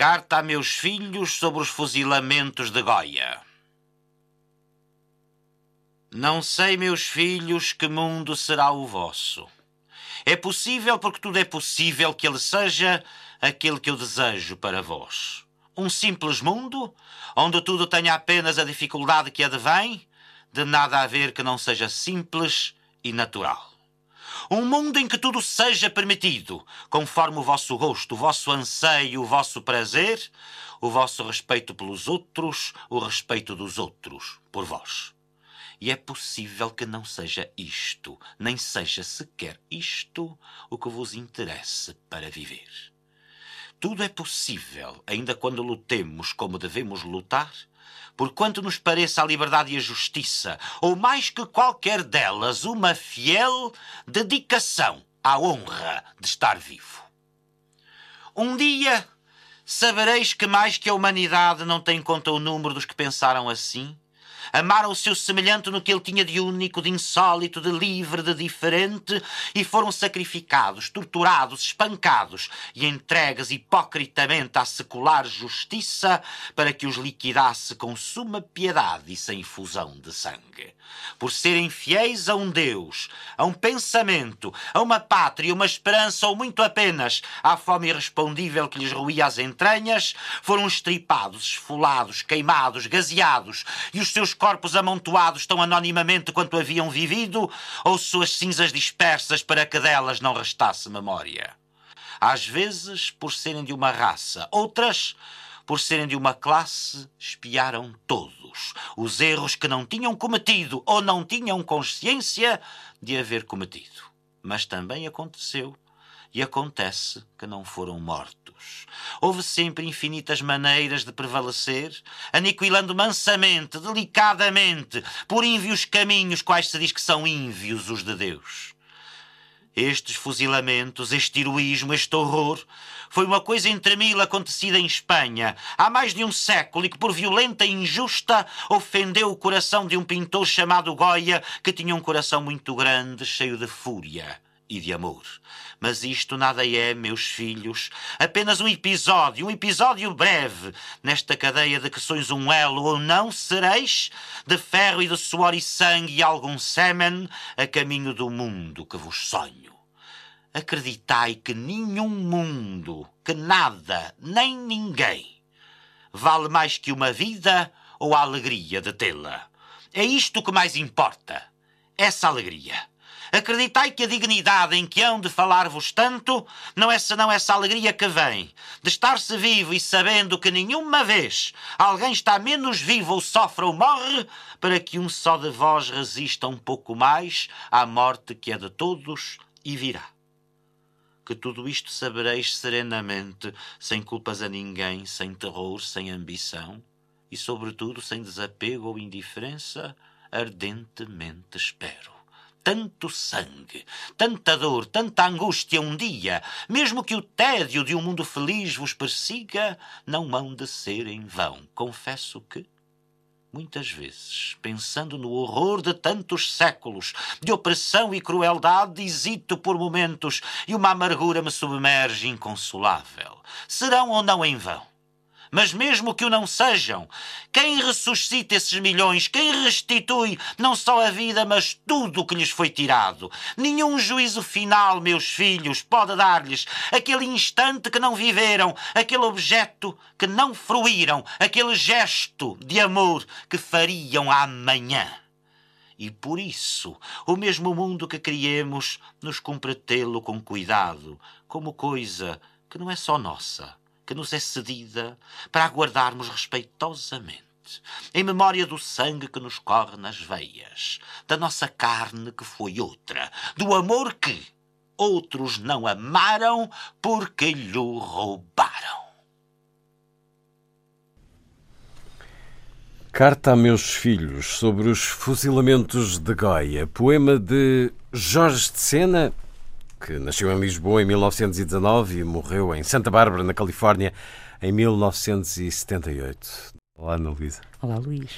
Carta a meus filhos sobre os fuzilamentos de Goia. Não sei, meus filhos, que mundo será o vosso. É possível, porque tudo é possível, que ele seja aquele que eu desejo para vós. Um simples mundo, onde tudo tenha apenas a dificuldade que advém, de nada haver que não seja simples e natural. Um mundo em que tudo seja permitido, conforme o vosso gosto, o vosso anseio, o vosso prazer, o vosso respeito pelos outros, o respeito dos outros por vós. E é possível que não seja isto, nem seja sequer isto, o que vos interesse para viver. Tudo é possível, ainda quando lutemos como devemos lutar, porquanto nos pareça a liberdade e a justiça, ou mais que qualquer delas, uma fiel dedicação à honra de estar vivo. Um dia sabereis que mais que a humanidade não tem conta o número dos que pensaram assim, amaram o seu semelhante no que ele tinha de único, de insólito, de livre, de diferente, e foram sacrificados, torturados, espancados e entregues hipocritamente à secular justiça para que os liquidasse com suma piedade e sem fusão de sangue. Por serem fiéis a um Deus, a um pensamento, a uma pátria, uma esperança ou muito apenas à fome irrespondível que lhes ruía as entranhas, foram estripados, esfolados, queimados, gaseados e os seus corpos amontoados tão anonimamente quanto haviam vivido, ou suas cinzas dispersas para que delas não restasse memória. Às vezes, por serem de uma raça, outras, por serem de uma classe, espiaram todos os erros que não tinham cometido ou não tinham consciência de haver cometido. Mas também aconteceu e acontece que não foram mortos. Houve sempre infinitas maneiras de prevalecer, aniquilando mansamente, delicadamente, por ínvios caminhos, quais se diz que são ínvios os de Deus. Estes fuzilamentos, este heroísmo, este horror, foi uma coisa entre mil acontecida em Espanha há mais de um século e que, por violenta e injusta, ofendeu o coração de um pintor chamado Goya, que tinha um coração muito grande, cheio de fúria e de amor. Mas isto nada é, meus filhos, apenas um episódio, um episódio breve, nesta cadeia de que sois um elo ou não sereis, de ferro e de suor e sangue e algum sêmen, a caminho do mundo que vos sonho. Acreditai que nenhum mundo, que nada, nem ninguém, vale mais que uma vida ou a alegria de tê-la. É isto que mais importa, essa alegria. Acreditai que a dignidade em que hão de falar-vos tanto não é senão essa alegria que vem de estar-se vivo e sabendo que nenhuma vez alguém está menos vivo ou sofre ou morre para que um só de vós resista um pouco mais à morte que é de todos e virá. Que tudo isto sabereis serenamente, sem culpas a ninguém, sem terror, sem ambição e, sobretudo, sem desapego ou indiferença, ardentemente espero tanto sangue, tanta dor, tanta angústia um dia, mesmo que o tédio de um mundo feliz vos persiga, não hão de ser em vão. Confesso que, muitas vezes, pensando no horror de tantos séculos de opressão e crueldade, hesito por momentos e uma amargura me submerge inconsolável. Serão ou não em vão? Mas mesmo que o não sejam, quem ressuscita esses milhões, quem restitui não só a vida, mas tudo o que lhes foi tirado? Nenhum juízo final, meus filhos, pode dar-lhes aquele instante que não viveram, aquele objeto que não fruíram, aquele gesto de amor que fariam amanhã. E por isso, o mesmo mundo que criemos, nos cumpre tê-lo com cuidado, como coisa que não é só nossa, que nos é cedida para aguardarmos respeitosamente. em memória do sangue que nos corre nas veias, da nossa carne que foi outra, do amor que outros não amaram porque lhe roubaram. Carta a meus filhos sobre os fuzilamentos de Goia, poema de Jorge de Sena, que nasceu em Lisboa em 1919 e morreu em Santa Bárbara, na Califórnia, em 1978. Olá, Ana Luísa. Olá, Luís.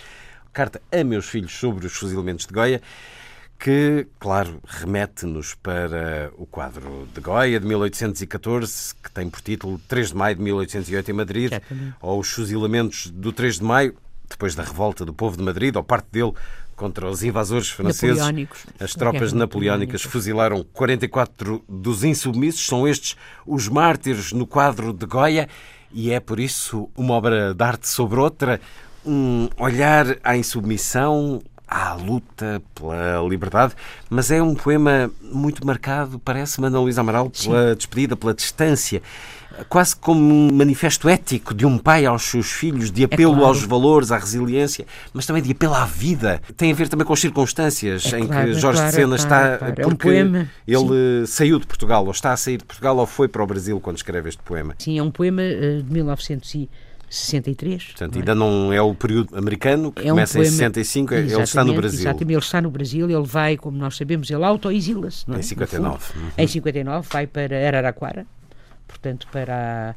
Carta a meus filhos sobre os fuzilamentos de Goia, que, claro, remete-nos para o quadro de Goia de 1814, que tem por título 3 de maio de 1808 em Madrid, ou os fuzilamentos do 3 de maio, depois da revolta do povo de Madrid, ou parte dele, contra os invasores franceses. As tropas napoleónicas napoleónica. fuzilaram 44 dos insubmissos. São estes os mártires no quadro de Goya e é por isso uma obra de arte sobre outra, um olhar à insubmissão, à luta pela liberdade, mas é um poema muito marcado, parece-me, Ana Luísa Amaral, pela despedida, pela distância, quase como um manifesto ético de um pai aos seus filhos, de apelo claro. aos valores, à resiliência, mas também de apelo à vida. Tem a ver também com as circunstâncias É em claro, que é Jorge claro, de Sena é está. é claro. É um Porque poema, ele saiu de Portugal, ou está a sair de Portugal, ou foi para o Brasil quando escreve este poema. Sim, é um poema eh, de 1963. Portanto, não é? ainda não é o período americano, que É um começa em poema- 65, ele está no Brasil. Exatamente, ele está no Brasil, ele vai, como nós sabemos, ele auto-exila-se. é? Em No 59. fundo. Uhum. Em 59 vai para Araraquara, portanto, para. a-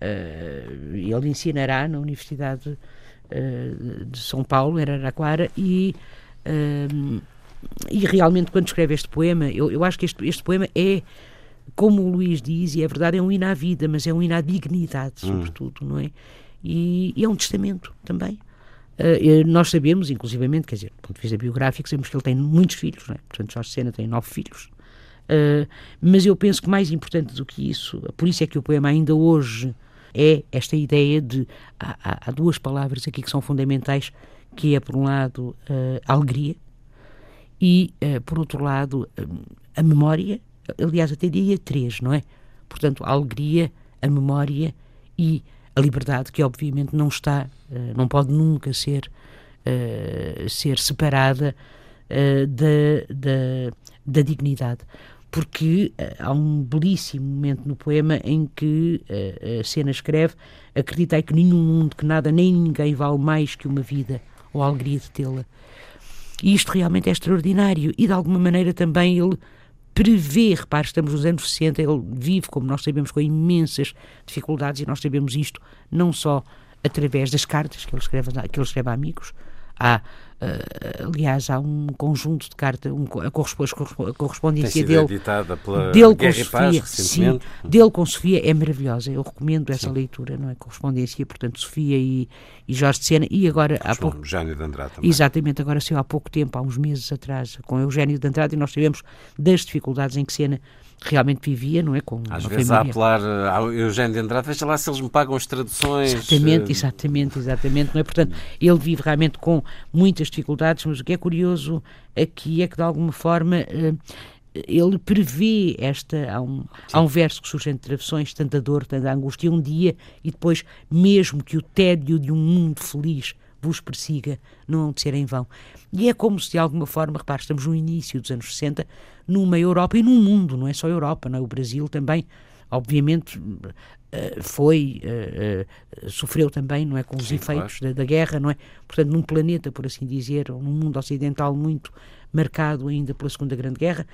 eh, ele ensinará na Universidade eh, de São Paulo, em Araraquara, e. eh, e realmente, quando escreve este poema, eu, eu acho que este, este poema é, como o Luís diz, e é verdade, é um hino à vida, mas é um hino à dignidade, sobretudo, não é? E, e é um testamento também. Eh, nós sabemos, inclusivamente, quer dizer, do ponto de vista biográfico, sabemos que ele tem muitos filhos, não é? Portanto, Jorge Sena tem nove filhos. Eh, mas eu penso que mais importante do que isso, por isso é que o poema ainda hoje é esta ideia de. Há, há- duas palavras aqui que são fundamentais, que é, por um lado, a alegria e, eh, por outro lado, eh, a memória. Aliás, até diria três, não é? Portanto, a alegria, a memória e a liberdade, que obviamente não está, não pode nunca ser, ser separada da, da, da dignidade. Porque eh, há um belíssimo momento no poema em que eh, a cena escreve: Acreditai que nenhum mundo, que nada nem ninguém vale mais que uma vida ou a alegria de tê-la. E isto realmente é extraordinário. E de alguma maneira também ele prevê, repare, estamos nos anos 60, ele vive, como nós sabemos, com imensas dificuldades, e nós sabemos isto não só através das cartas que ele escreve, que ele escreve a amigos. Há, eh, aliás, há um conjunto de cartas, um, a, correspondência dele editada pela dele com Guerra Paz Sofia, sim, recentemente. dele com Sofia é maravilhosa. Eu recomendo essa leitura, não é? Correspondência, portanto, Sofia e, e Jorge de Sena. E agora, há pouco, Jânio de Andrade também. exatamente, agora saiu há pouco tempo, há uns meses atrás, com Eugénio de Andrade, e nós sabemos das dificuldades em que Sena realmente vivia, não é? Com Às vezes a apelar ao Eugênio de Andrade, veja lá se eles me pagam as traduções. Exatamente, eh, exatamente, exatamente. Não é? Portanto, ele vive realmente com muitas dificuldades, mas o que é curioso aqui é que, de alguma forma, eh, ele prevê esta. Há um, há um verso que surge entre travessões, tanta dor, tanta angústia, um dia, e depois, mesmo que o tédio de um mundo feliz vos persiga, não hão de ser em vão. E é como se, de alguma forma, repare, estamos no início dos anos 60, numa Europa e num mundo, não é só a Europa, não é? o Brasil também, obviamente, eh, foi, eh, eh, sofreu também, não é, com os Sim, efeitos da, da guerra, não é? Portanto, num planeta, por assim dizer, num mundo ocidental muito marcado ainda pela Segunda Grande Guerra,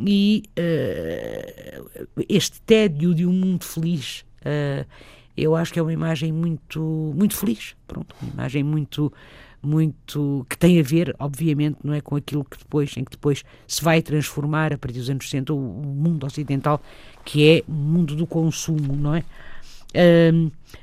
e eh, este tédio de um mundo feliz, eh, eu acho que é uma imagem muito, muito feliz, pronto, uma imagem muito muito que tem a ver, obviamente, não é com aquilo que depois, em que depois se vai transformar a partir dos anos 60 o, mundo ocidental, que é o mundo do consumo, não é?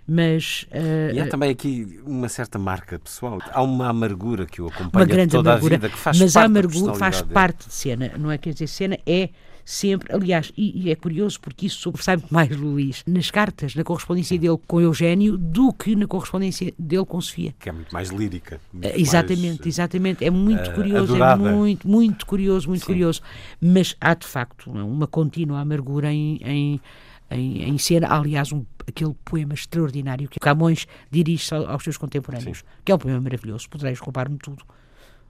Mas ah, E há também aqui uma certa marca pessoal. Há uma amargura que o acompanha uma grande toda amargura, a vida, que faz mas parte a amargura faz parte de cena, não é? Quer dizer, cena é sempre, aliás, e, e é curioso porque isso sobressai muito mais Luís nas cartas, na correspondência dele com Eugénio, do que na correspondência dele com Sofia. Que é muito mais lírica. muito Eh, Exatamente, mais, exatamente. É muito eh, curioso, adorada. é muito, muito curioso, muito Sim. curioso. Mas há de facto uma contínua amargura em, em, em, em cena. Aliás, um, aquele poema extraordinário que Camões dirige aos seus contemporâneos, Sim. que é um poema maravilhoso. Podereis roubar-me tudo.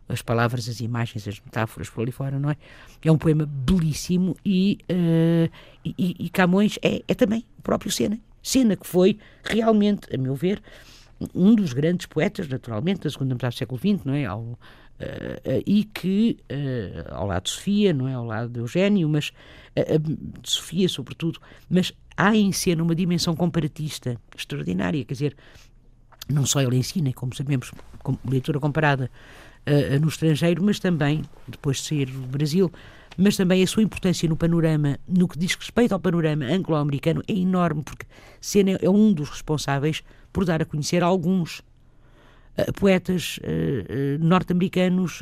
As palavras, as imagens, as metáforas por ali fora, não é? É um poema belíssimo e, uh, e, e, Camões é, é também o próprio Sena. Sena que foi realmente, a meu ver, um dos grandes poetas, naturalmente, da segunda metade do século XX, não é? Ao, uh, uh, e que, uh, ao lado de Sofia, não é? Ao lado de Eugênio, mas de Sofia, sobretudo, mas há em cena uma dimensão comparatista extraordinária, quer dizer, não só ele ensina, como sabemos, com leitura comparada no estrangeiro, mas também, depois de sair do Brasil, mas também a sua importância no panorama, no que diz respeito ao panorama anglo-americano, é enorme, porque Sena é um dos responsáveis por dar a conhecer alguns uh, poetas uh, uh, norte-americanos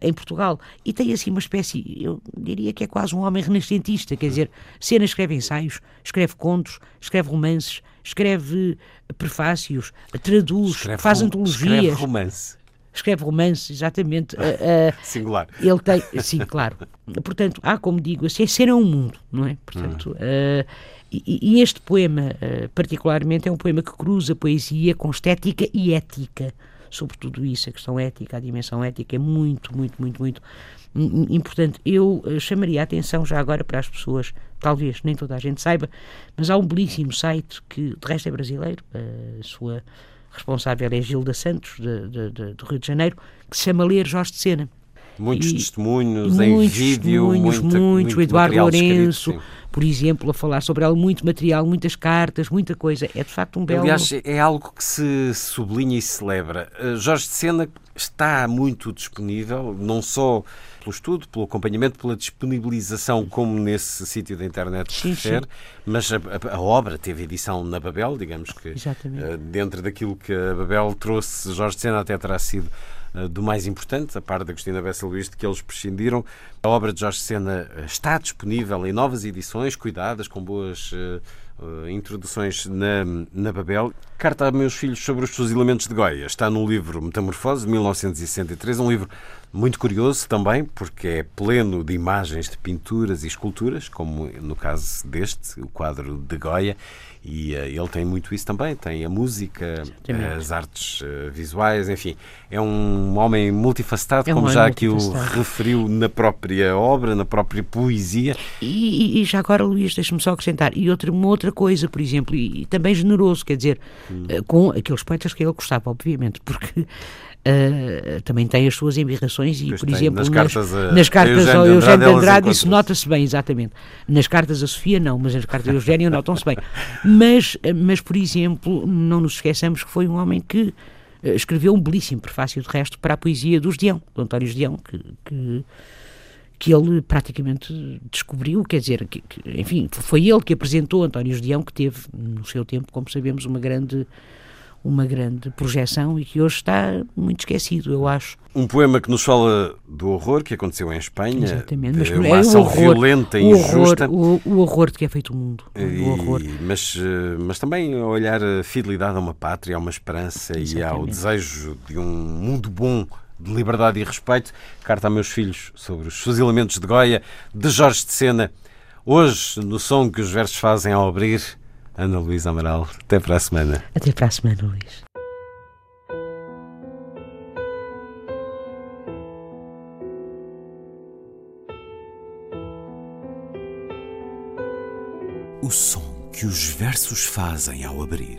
em Portugal. E tem assim uma espécie, eu diria que é quase um homem renascentista, quer dizer, Sena escreve ensaios, escreve contos, escreve romances, escreve prefácios, traduz, escreve faz antologias. Escreve romance escreve romances, exatamente. Uh, uh, Singular. Ele tem, sim, claro. Portanto, há, como digo, assim, ser é um mundo, não é? Portanto, uh, e, e, este poema, particularmente, é um poema que cruza poesia com estética e ética. Sobre tudo isso, a questão ética, a dimensão ética é muito, muito, muito, muito importante. Eu chamaria a atenção já agora para as pessoas, talvez nem toda a gente saiba, mas há um belíssimo site que, de resto, é brasileiro, a sua responsável é Gilda Santos, de, de, de, do Rio de Janeiro, que se chama Ler Jorge de Sena. Muitos e, testemunhos em vídeo, muitos, muita, muitos, muito o Eduardo Lourenço, escrito, por exemplo, a falar sobre ela, muito material, muitas cartas, muita coisa. É de facto um belo. Aliás, é algo que se sublinha e celebra. Uh, Jorge de Sena está muito disponível, não só pelo estudo, pelo acompanhamento, pela disponibilização, como nesse sítio da internet se refere, mas a, a, obra teve edição na Babel, digamos que uh, dentro daquilo que a Babel trouxe, Jorge de Sena até terá sido uh, do mais importante, a par da Agostina Bessa Luís, de que eles prescindiram. A obra de Jorge Sena eh, está disponível em novas edições, cuidadas, com boas uh, uh, introduções na, na Babel. Carta a meus filhos sobre os fusilamentos de Goia está no livro Metamorfose, de 1963, um livro muito curioso também, porque é pleno de imagens de pinturas e esculturas, como no caso deste, o quadro de Goya, e uh, ele tem muito isso também, tem a música, as artes uh, visuais, enfim, é um homem multifacetado, é um como já aqui o referiu na própria obra, na própria poesia. E, e, já agora, Luís, deixa-me só acrescentar, e outra, uma outra coisa, por exemplo, e, e também generoso, quer dizer, hum. uh, com aqueles poetas que ele gostava, obviamente, porque Uh, também tem as suas embirrações e, pois por tem. exemplo, nas, nas cartas, a, nas cartas ao Eugênio de Andrade, isso nota-se bem, exatamente. Nas cartas a Sofia, não, mas nas cartas ao Eugênio notam-se bem. Mas, mas, por exemplo, não nos esqueçamos que foi um homem que uh, escreveu um belíssimo prefácio, de resto, para a poesia do Gedeão, do António Gedeão, que, que que ele praticamente descobriu, quer dizer, que, que, enfim, foi ele que apresentou António Gedeão, que teve, no seu tempo, como sabemos, uma grande uma grande projeção e que hoje está muito esquecido, eu acho. Um poema que nos fala do horror que aconteceu em Espanha, Exatamente, mas uma é ação horror, violenta e injusta. O, o, horror de que é feito o mundo. E, o horror. Mas, eh, mas também olhar a fidelidade a uma pátria, a uma esperança Exatamente. e ao desejo de um mundo bom de liberdade e respeito. Carta a meus filhos sobre os fuzilamentos de Goia, de Jorge de Sena. Hoje, no som que os versos fazem ao abrir, Ana Luísa Amaral. Até para a semana. Até para a semana, Luís. O som que os versos fazem ao abrir.